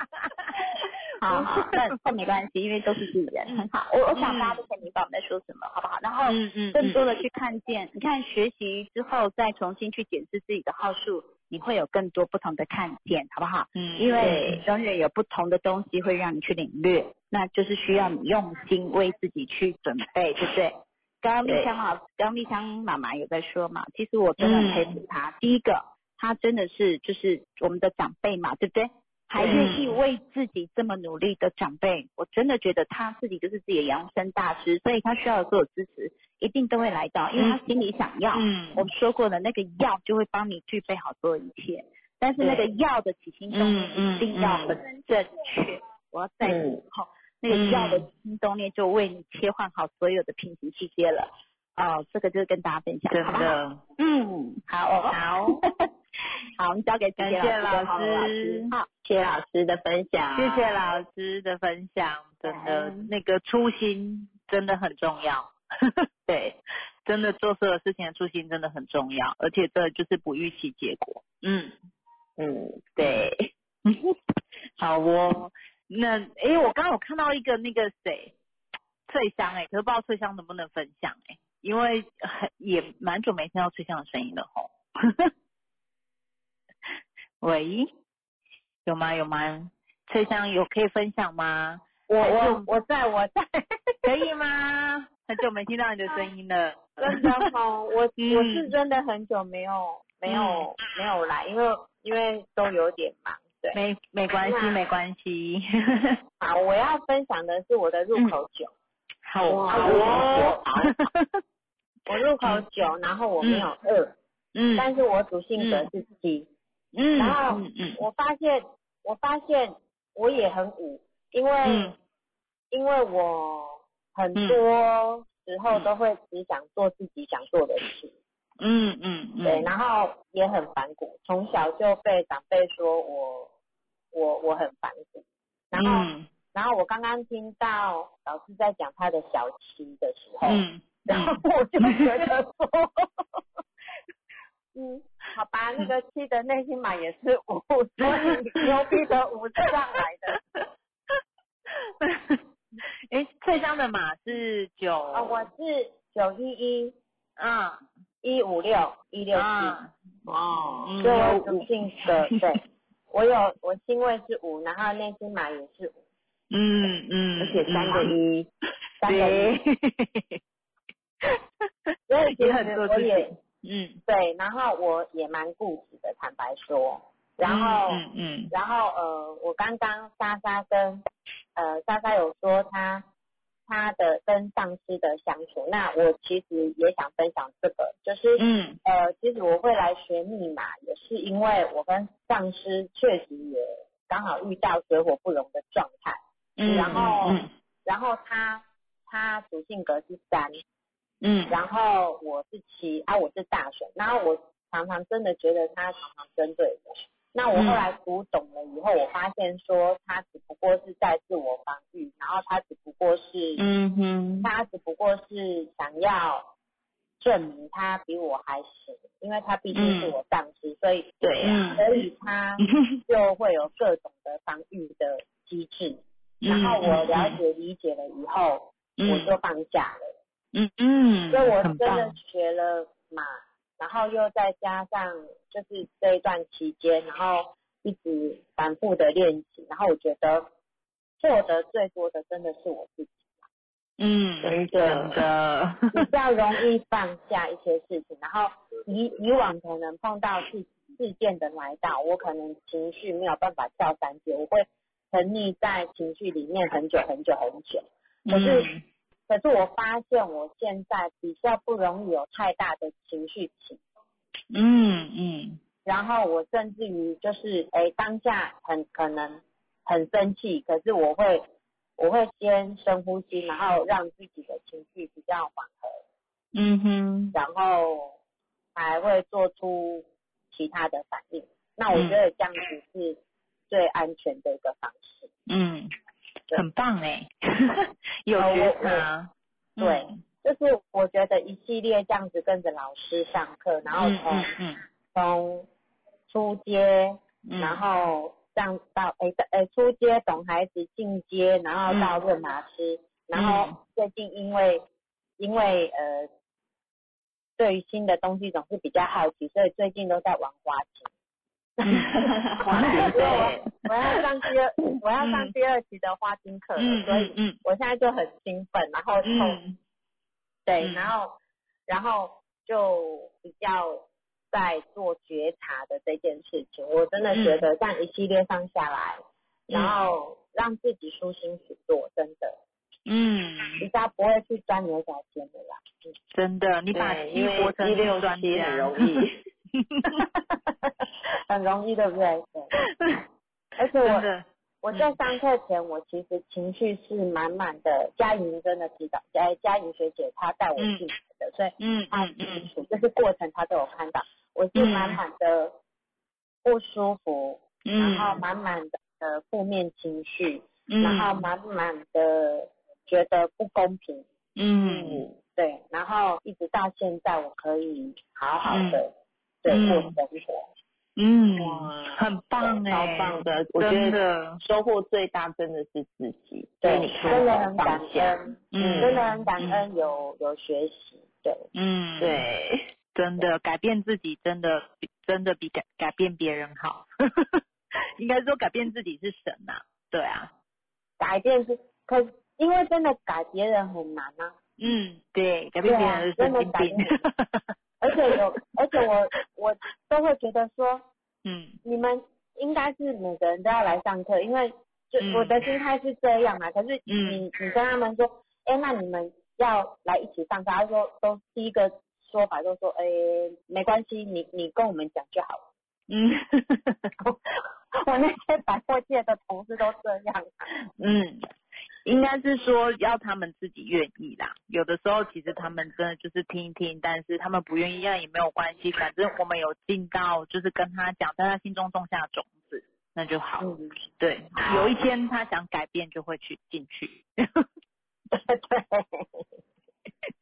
好好，那 那没关系，因为都是自己人，很好。我我想大家都可以明白我们在说什么，好不好？然后更多的去看见，你看学习之后再重新去检视自己的号数，你会有更多不同的看见，好不好？嗯，因为永远有不同的东西会让你去领略，那就是需要你用心为自己去准备，对不对？刚刚丽香老刚刚丽香妈妈有在说嘛，其实我真的很佩服她。第一个，她真的是就是我们的长辈嘛，对不对？还愿意为自己这么努力的长辈，我真的觉得他自己就是自己的养生大师，所以他需要的所有支持一定都会来到，因为他心里想要。嗯，我们说过的那个药就会帮你具备好所有一切，但是那个药的起心动念一定要很正确。我要再补好，那个药的起心动念就为你切换好所有的平行世界了。哦，这个就是跟大家分享，真的。好？嗯，好，好。好，我们交给感谢老师，好，谢谢老师的分享，谢谢老师的分享，真的那个初心真的很重要，对，真的做所有事情的初心真的很重要，而且这就是不预期结果，嗯嗯，对，好哦，那哎，我刚刚有看到一个那个谁，翠香哎，可是不知道翠香能不能分享哎，因为很也蛮久没听到翠香的声音了吼。喂，有吗？有吗？翠香有可以分享吗？我我我在我在，可以吗？很久没听到你的声音了，真的哦，我我是真的很久没有没有没有来，因为因为都有点忙，对，没没关系没关系。好，我要分享的是我的入口酒，好哦，我入口九，然后我没有饿，嗯，但是我主性格是七。嗯，然后我发现，我发现我也很五，因为因为我很多时候都会只想做自己想做的事，嗯嗯，对，然后也很反骨，从小就被长辈说我我我很反骨，然后然后我刚刚听到老师在讲他的小七的时候，然后我就觉得说。嗯，好吧，那个七的内心码也是 五，所以牛逼的五上来的。哎，翠香的码是九，啊，我是九一一，嗯，一五六一六七，哦，对，我主姓的，对，我有我星位是五，然后内心码也是五，嗯嗯，而且三个一，三个一，我也。嗯，对，然后我也蛮固执的，坦白说，然后，嗯嗯，然后呃，我刚刚莎莎跟呃莎莎有说她她的跟上司的相处，那我其实也想分享这个，就是嗯呃，其实我会来学密码，也是因为我跟上司确实也刚好遇到水火不容的状态，嗯，然后然后他他主性格是三。嗯，然后我是七啊，我是大选，然后我常常真的觉得他常常针对我。那我后来读懂了以后，我发现说他只不过是在自我防御，然后他只不过是，嗯哼，他只不过是想要证明他比我还行，因为他毕竟是我上司，所以对，所以他 就会有各种的防御的机制。然后我了解理解了以后，我就放下了。嗯嗯，所以我真的学了嘛，然后又再加上就是这一段期间，然后一直反复的练习，然后我觉得获得最多的真的是我自己。嗯，真的 比较容易放下一些事情，然后以以往可能碰到事事件的来到，我可能情绪没有办法跳三阶，我会沉溺在情绪里面很久很久很久。可是，嗯可是我发现我现在比较不容易有太大的情绪起嗯嗯然后我甚至于就是，哎，当下很可能很生气，可是我会我会先深呼吸，然后让自己的情绪比较缓和，嗯哼，然后才会做出其他的反应。那我觉得这样子是最安全的一个方式。嗯，对很棒哎，有呃觉我察，对就是我觉得一系列这样子跟着老师上课，然后嗯从、嗯嗯。从初阶嗯，然后上到诶诶初阶懂孩子进阶，然后到润马师，然后最近因为因为呃对于新的东西总是比较好奇，所以最近都在玩花琴。我 我要上第二我要上嗯第二期的花金课所以嗯我现在就很兴奋，然后就、嗯。对，嗯。然后然后就比较在做觉察的这件事情，我真的觉得这样一系列上下来，然后让自己舒心许多，真的。嗯，比较不会去钻牛角尖的啦。真的，你把因为活成一六专家。七很容易。很容易，对不对？对。而且我，我在上课前，我其实情绪是满满的。佳莹真的知道，嘉嘉莹学姐她带我进来的，所以嗯她嗯嗯很清楚，就是过程她都有看到。我是满满的不舒服，嗯，然后满满的负面情绪，嗯然后满满的觉得不公平，嗯对，然后一直到现在，我可以好好的对嗯。过生活。嗯哇，很棒超哎，棒的，我觉得，收获最大真的是自己，对你看真的很感恩，嗯真的很感恩有有学习，对，嗯，，对，真的改变自己，真的比真的比改改变别人好，应该说改变自己是神呐、对啊，改变是，可因为真的改别人很难啊，嗯，对，改变别人是神经病，而且有，而且我 我都会觉得说，嗯你们应该是每个人都要来上课，因为就嗯我的心态是这样啊。可是你、嗯你跟他们说，哎，那你们要来一起上课，他说都第一个说法就说，哎，没关系，你你跟我们讲就好了。嗯 我那些百货界的同事都这样、啊，嗯，应该是说要他们自己愿意啦。有的时候其实他们真的就是听一听，但是他们不愿意，那也没有关系，反正我们有尽到，就是跟他讲，在他心中种下种子，那就好。嗯，对，有一天他想改变，就会去进去。对。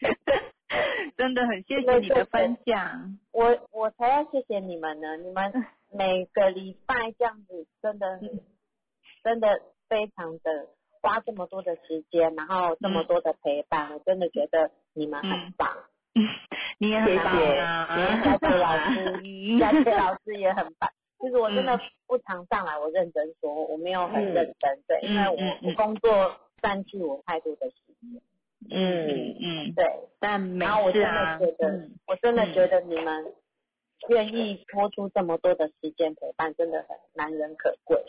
真的很谢谢你的分享。我我才要谢谢你们呢，你们每个礼拜这样子，真的嗯真的非常的花这么多的时间，然后这么多的陪伴，我真的觉得你们很棒嗯棒。你也很棒谢谢啊，你也佳琪老师，佳琪老师也很棒。其实我真的嗯不常上来，我认真说，我没有很认真，对，因为我、我工作占据我太多的时间，嗯嗯，嗯，对。但没然后我真的觉，得，嗯我真的觉得你们愿意拖出这么多的时间陪伴，真的很难能可贵。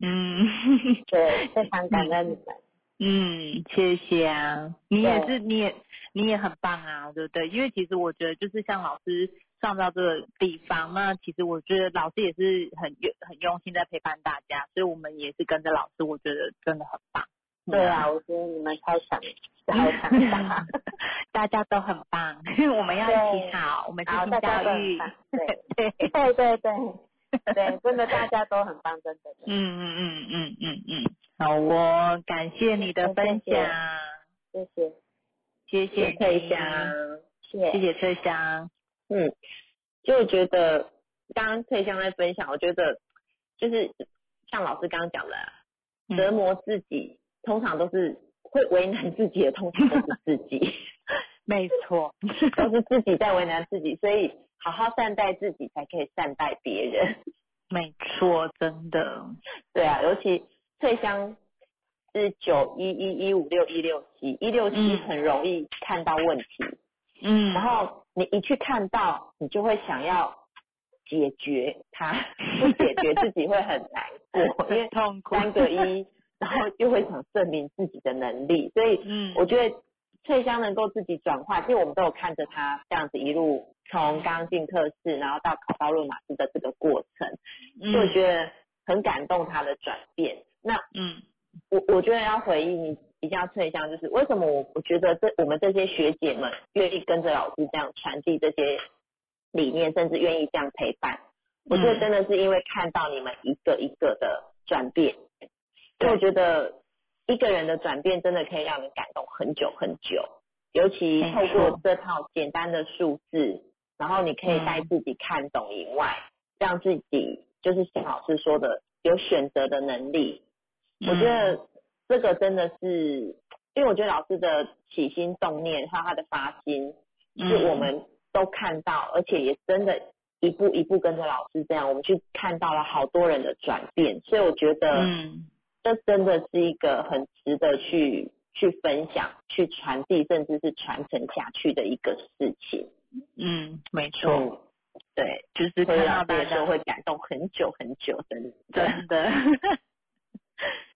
嗯。对，非常感恩你们。嗯，谢谢啊，你也是，你也你也很棒啊，对不对？因为其实我觉得，就是像老师上到这个地方，那其实我觉得老师也是很用很用心在陪伴大家，所以我们也是跟着老师，我觉得真的很棒。对啊，我觉得你们超强，超强大。大家都很棒，我们要一起好，我们一起教育。对对，对对对 对，真的大家都很棒，真的。嗯嗯嗯嗯嗯嗯，好我，感谢你的分享，谢谢，谢谢翠香，谢谢。谢翠香，嗯，就我觉得刚刚翠香在分享，我觉得就是像老师刚刚讲的折磨自己，通常都是会为难自己的，通常都是自己，没错，都是自己在为难自己，所以好好善待自己，才可以善待别人。没错，真的，对啊，尤其翠香是九一一一五六一六七，一六七嗯。很容易看到问题，嗯，然后你一去看到，你就会想要解决它，不解决自己会很难过，因为痛苦。三个一，然后又会想证明自己的能力，所以嗯，我觉得翠香能够自己转化，其实我们都有看着她这样子一路从刚进特试，然后到考到论马师的这个过程，嗯所以我觉得很感动她的转变。那嗯我我觉得要回应你一定要翠香，就是为什么我我觉得这我们这些学姐们愿意跟着老师这样传递这些理念，甚至愿意这样陪伴，我觉得真的是因为看到你们一个一个的转变，所以我觉得一个人的转变真的可以让你感动很久很久，尤其透过这套简单的数字，然后你可以带自己看懂以外，让自己就是像老师说的有选择的能力。我觉得这个真的是，因为我觉得老师的起心动念还有他的发心，是我们都看到，而且也真的一步一步跟着老师这样，我们去看到了好多人的转变，所以我觉得，嗯这真的是一个很值得去去分享、去传递，甚至是传承下去的一个事情。嗯，没错，嗯，对，就是看到大家会感动很久很久，真的。真的，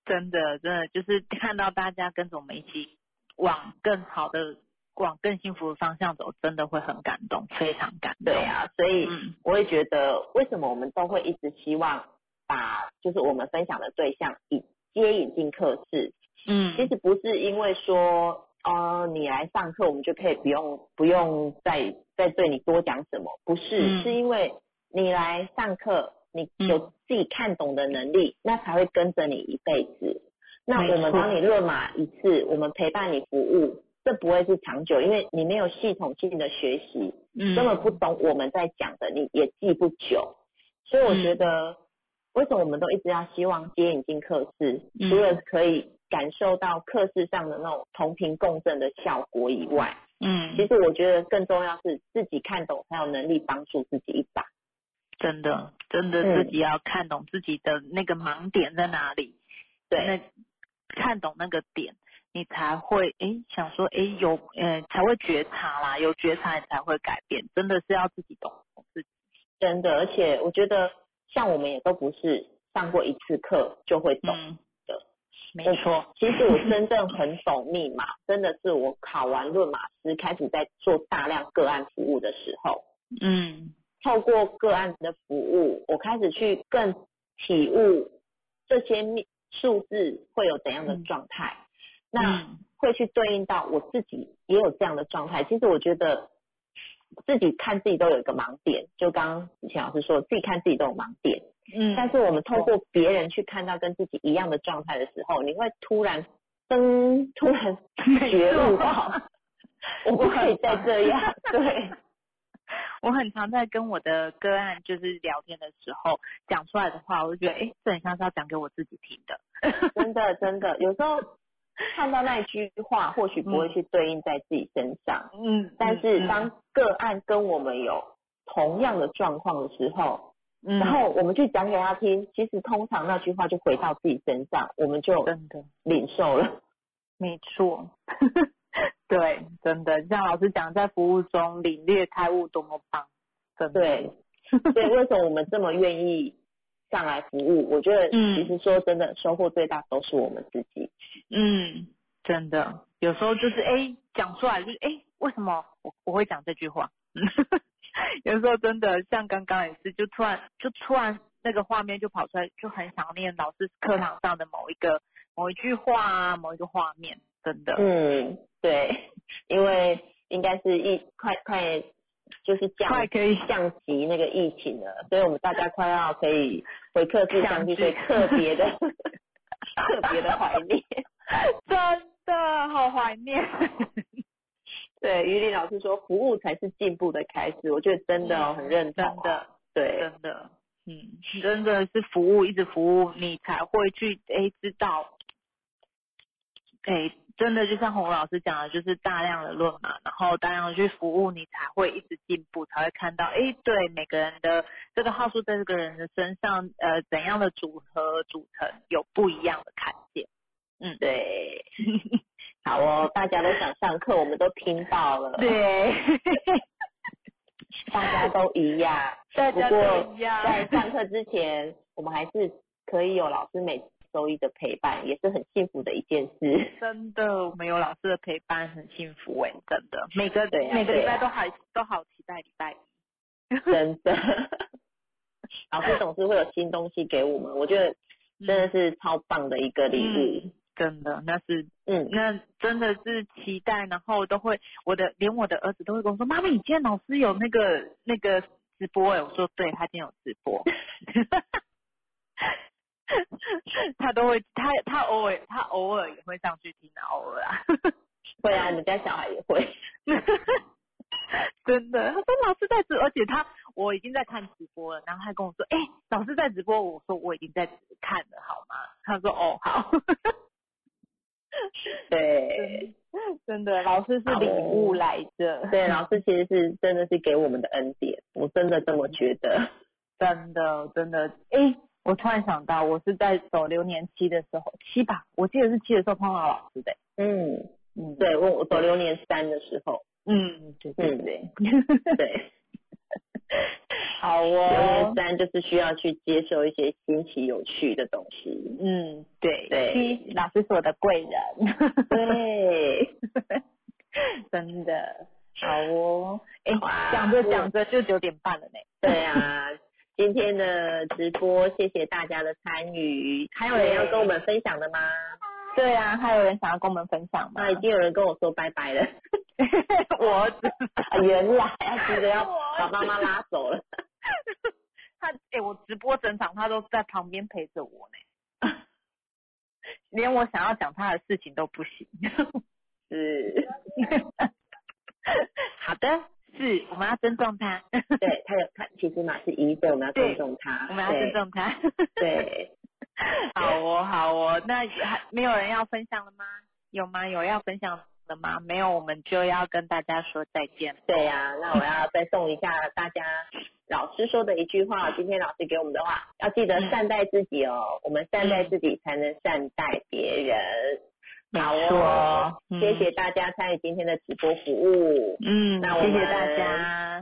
真的，真的就是看到大家跟着我们一起往更好的、往更幸福的方向走，真的会很感动，非常感动。对啊，所以嗯我也觉得，为什么我们都会一直希望把就是我们分享的对象以接引进课室，嗯，其实不是因为说，呃，你来上课我们就可以不用不用再再对你多讲什么，不是，嗯。是因为你来上课，你嗯。有自己看懂的能力，那才会跟着你一辈子。那我们帮你论马一次，我们陪伴你服务，这不会是长久，因为你没有系统性的学习，嗯。根本不懂我们在讲的，你也记不久。所以我觉得，为什么我们都一直要希望接引进课室，嗯。除了可以感受到课室上的那种同频共振的效果以外，嗯，其实我觉得更重要是自己看懂，才有能力帮助自己一把。真的真的嗯。自己要看懂自己的那个盲点在哪里，对，那看懂那个点，你才会诶想说诶有呃才会觉察啦，有觉察你才会改变，真的是要自己懂自己。真的，而且我觉得像我们也都不是上过一次课就会懂。嗯，的，没错，其实我真正很懂密码，真的是我考完论码师，开始在做大量个案服务的时候，嗯透过个案的服务，我开始去更体悟这些密数字会有怎样的状态，那嗯会去对应到我自己也有这样的状态。其实我觉得自己看自己都有一个盲点，就刚刚以前老师说，自己看自己都有盲点，嗯，但是我们透过别人去看到跟自己一样的状态的时候，你会突然噔，突然 觉悟到，我不可以再这样，对。我很常在跟我的个案就是聊天的时候讲出来的话，我就觉得诶这很像是要讲给我自己听的。真的真的，有时候看到那句话，或许不会去对应在自己身上，嗯，但是嗯。当个案跟我们有同样的状况的时候，嗯。然后我们去讲给他听，其实通常那句话就回到自己身上，我们就真的。领受了。没错，对，真的像老师讲，在服务中领略开悟多么棒，真的，对，所以为什么我们这么愿意上来服务？我觉得嗯其实说真的，收获最大都是我们自己。嗯，真的，有时候就是哎讲出来就是哎为什么我我会讲这句话？有时候真的像刚刚也是，就突然就突然那个画面就跑出来，就很想念老师课堂上的某一个某一句话啊，某一个画面，真的，嗯，对，因为应该是一快快就是降快可以。降级那个疫情了，所以我们大家快要可以回客室相聚，相聚所以特别的 特别的怀念。真的好怀念。对，于林老师说，服务才是进步的开始，我觉得真的哦，很认同、真的，对，真的，嗯，真的是服务，一直服务，你才会去哎知道，哎，真的就像洪老师讲的，就是大量的论嘛，然后大量的去服务，你才会一直进步，才会看到，哎，对每个人的这个号数在这个人的身上，呃，怎样的组合组成有不一样的看见，嗯，对，好哦，大家都想上课，我们都听到了，，对，大家都一样，大家都一样。在上课之前，我们还是可以有老师每周一的陪伴，也是很幸福的一件事。真的，我们有老师的陪伴，很幸福哎、真的，每个、每个礼拜都好、都好期待礼拜一。真的，老师总是会有新东西给我们，我觉得真的是超棒的一个礼物。嗯真的，那是嗯，那真的是期待，然后都会我的连我的儿子都会跟我说：“妈妈，你今天老师有那个那个直播哎。”我说：“对，他今天有直播。” 他都会，他他偶尔他偶尔也会上去听啊，偶尔啊。会啊，我们家小孩也会。真的，他说老师在直，而且他我已经在看直播了，然后他跟我说，哎、老师在直播，我说我已经在看了，好吗？他说哦好，对真的，老师是礼物来着，对，老师其实是真的是给我们的恩典，我真的这么觉得。真的真的，哎、我突然想到，我是在走流年期的时候，七吧，我记得是七的时候碰到老师的、嗯，嗯，对，我我走流年三的时候，嗯，对对对，对，好哦。流年哦，三就是需要去接受一些新奇有趣的东西。嗯，对对七老师是我的贵人，对，真的，好哦，哎、哇讲着讲着就九点半了呢。对啊，今天的直播谢谢大家的参与，还有人要跟我们分享的吗？对啊，还有人想要跟我们分享吗那？已经有人跟我说拜拜了，我儿子，啊原来啊，急着要 把妈妈拉走了。他哎、我直播整场他都在旁边陪着我呢，连我想要讲他的事情都不行。是，好的，是我们要尊重他，对他有他其实马是一对，我们要尊重他，我们要尊重他。对。好哦，好哦，那还没有人要分享了吗？有吗？有要分享的吗？没有，我们就要跟大家说再见。对呀、那我要再送一下大家老师说的一句话，今天老师给我们的话，要记得善待自己哦，我们善待自己才能善待别人。好哦，嗯谢谢大家参与今天的直播服务。嗯，那我谢谢大家。